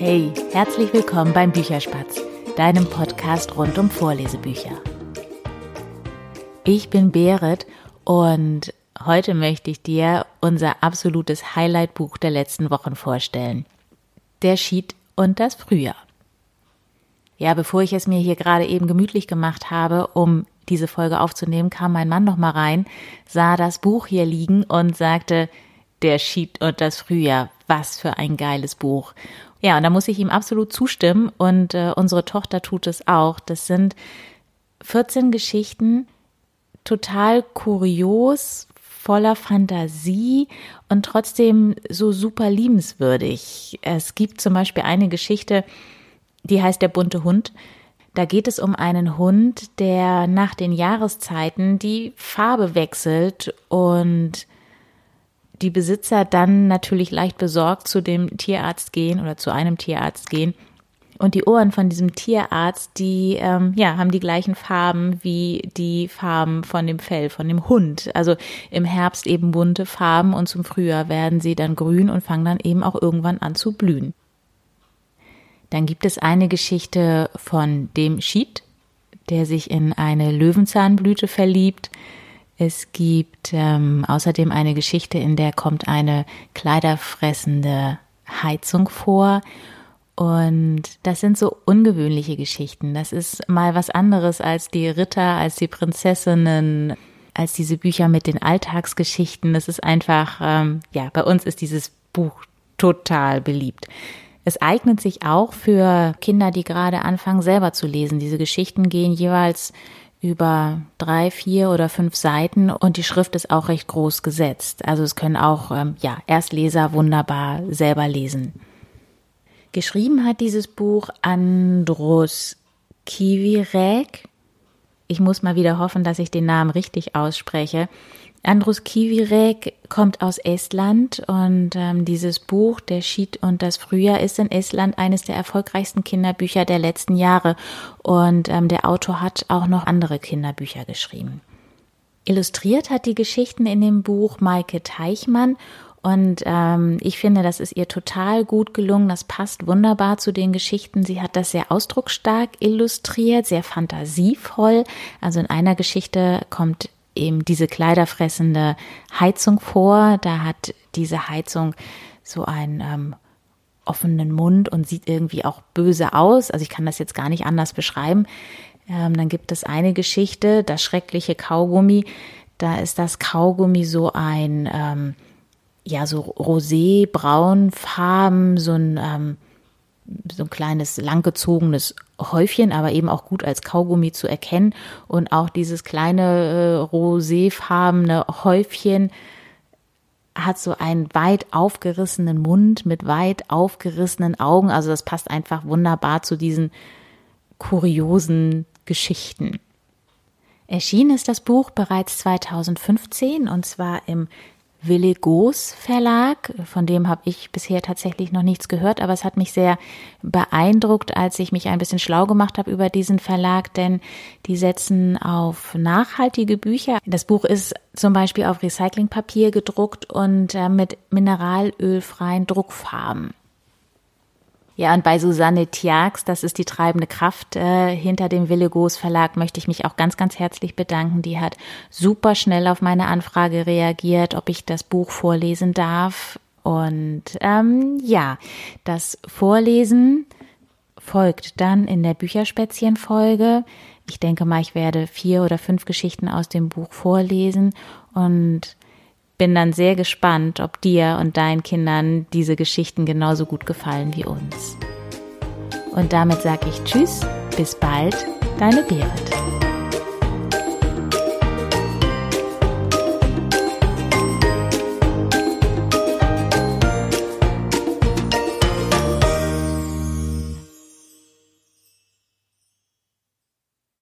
Hey, herzlich willkommen beim Bücherspatz, deinem Podcast rund um Vorlesebücher. Ich bin Berit und heute möchte ich dir unser absolutes Highlight-Buch der letzten Wochen vorstellen. Der Schied und das Frühjahr. Ja, bevor ich es mir hier gerade eben gemütlich gemacht habe, um diese Folge aufzunehmen, kam mein Mann noch mal rein, sah das Buch hier liegen und sagte, der Schied und das Frühjahr, was für ein geiles Buch. Ja, und da muss ich ihm absolut zustimmen und äh, unsere Tochter tut es auch. Das sind 14 Geschichten, total kurios, voller Fantasie und trotzdem so super liebenswürdig. Es gibt zum Beispiel eine Geschichte, die heißt Der bunte Hund. Da geht es um einen Hund, der nach den Jahreszeiten die Farbe wechselt und die Besitzer dann natürlich leicht besorgt zu dem Tierarzt gehen oder zu einem Tierarzt gehen. Und die Ohren von diesem Tierarzt, die ähm, ja, haben die gleichen Farben wie die Farben von dem Fell von dem Hund. Also im Herbst eben bunte Farben und zum Frühjahr werden sie dann grün und fangen dann eben auch irgendwann an zu blühen. Dann gibt es eine Geschichte von dem Schied, der sich in eine Löwenzahnblüte verliebt. Es gibt ähm, außerdem eine Geschichte, in der kommt eine kleiderfressende Heizung vor. Und das sind so ungewöhnliche Geschichten. Das ist mal was anderes als die Ritter, als die Prinzessinnen, als diese Bücher mit den Alltagsgeschichten. Das ist einfach, ähm, ja, bei uns ist dieses Buch total beliebt. Es eignet sich auch für Kinder, die gerade anfangen, selber zu lesen. Diese Geschichten gehen jeweils über drei, vier oder fünf Seiten und die Schrift ist auch recht groß gesetzt. Also es können auch ähm, ja Erstleser wunderbar selber lesen. Geschrieben hat dieses Buch Andros Kivirek. Ich muss mal wieder hoffen, dass ich den Namen richtig ausspreche. Andrus Kivirek kommt aus Estland und ähm, dieses Buch Der Schied und das Frühjahr ist in Estland eines der erfolgreichsten Kinderbücher der letzten Jahre und ähm, der Autor hat auch noch andere Kinderbücher geschrieben. Illustriert hat die Geschichten in dem Buch Maike Teichmann und ähm, ich finde, das ist ihr total gut gelungen. Das passt wunderbar zu den Geschichten. Sie hat das sehr ausdrucksstark illustriert, sehr fantasievoll. Also in einer Geschichte kommt eben diese kleiderfressende Heizung vor. Da hat diese Heizung so einen ähm, offenen Mund und sieht irgendwie auch böse aus. Also ich kann das jetzt gar nicht anders beschreiben. Ähm, dann gibt es eine Geschichte, das schreckliche Kaugummi. Da ist das Kaugummi so ein, ähm, ja, so rosé-braunfarben, so ein, ähm, so ein kleines langgezogenes Häufchen, aber eben auch gut als Kaugummi zu erkennen. Und auch dieses kleine äh, roséfarbene Häufchen hat so einen weit aufgerissenen Mund mit weit aufgerissenen Augen. Also das passt einfach wunderbar zu diesen kuriosen Geschichten. Erschienen ist das Buch bereits 2015 und zwar im Wille Goos Verlag, von dem habe ich bisher tatsächlich noch nichts gehört, aber es hat mich sehr beeindruckt, als ich mich ein bisschen schlau gemacht habe über diesen Verlag, denn die setzen auf nachhaltige Bücher. Das Buch ist zum Beispiel auf Recyclingpapier gedruckt und äh, mit mineralölfreien Druckfarben. Ja, und bei Susanne Tiax, das ist die treibende Kraft äh, hinter dem Willegos Verlag, möchte ich mich auch ganz, ganz herzlich bedanken. Die hat super schnell auf meine Anfrage reagiert, ob ich das Buch vorlesen darf. Und ähm, ja, das Vorlesen folgt dann in der Bücherspätzchen-Folge. Ich denke mal, ich werde vier oder fünf Geschichten aus dem Buch vorlesen und bin dann sehr gespannt, ob dir und deinen Kindern diese Geschichten genauso gut gefallen wie uns. Und damit sage ich Tschüss, bis bald, deine Berit.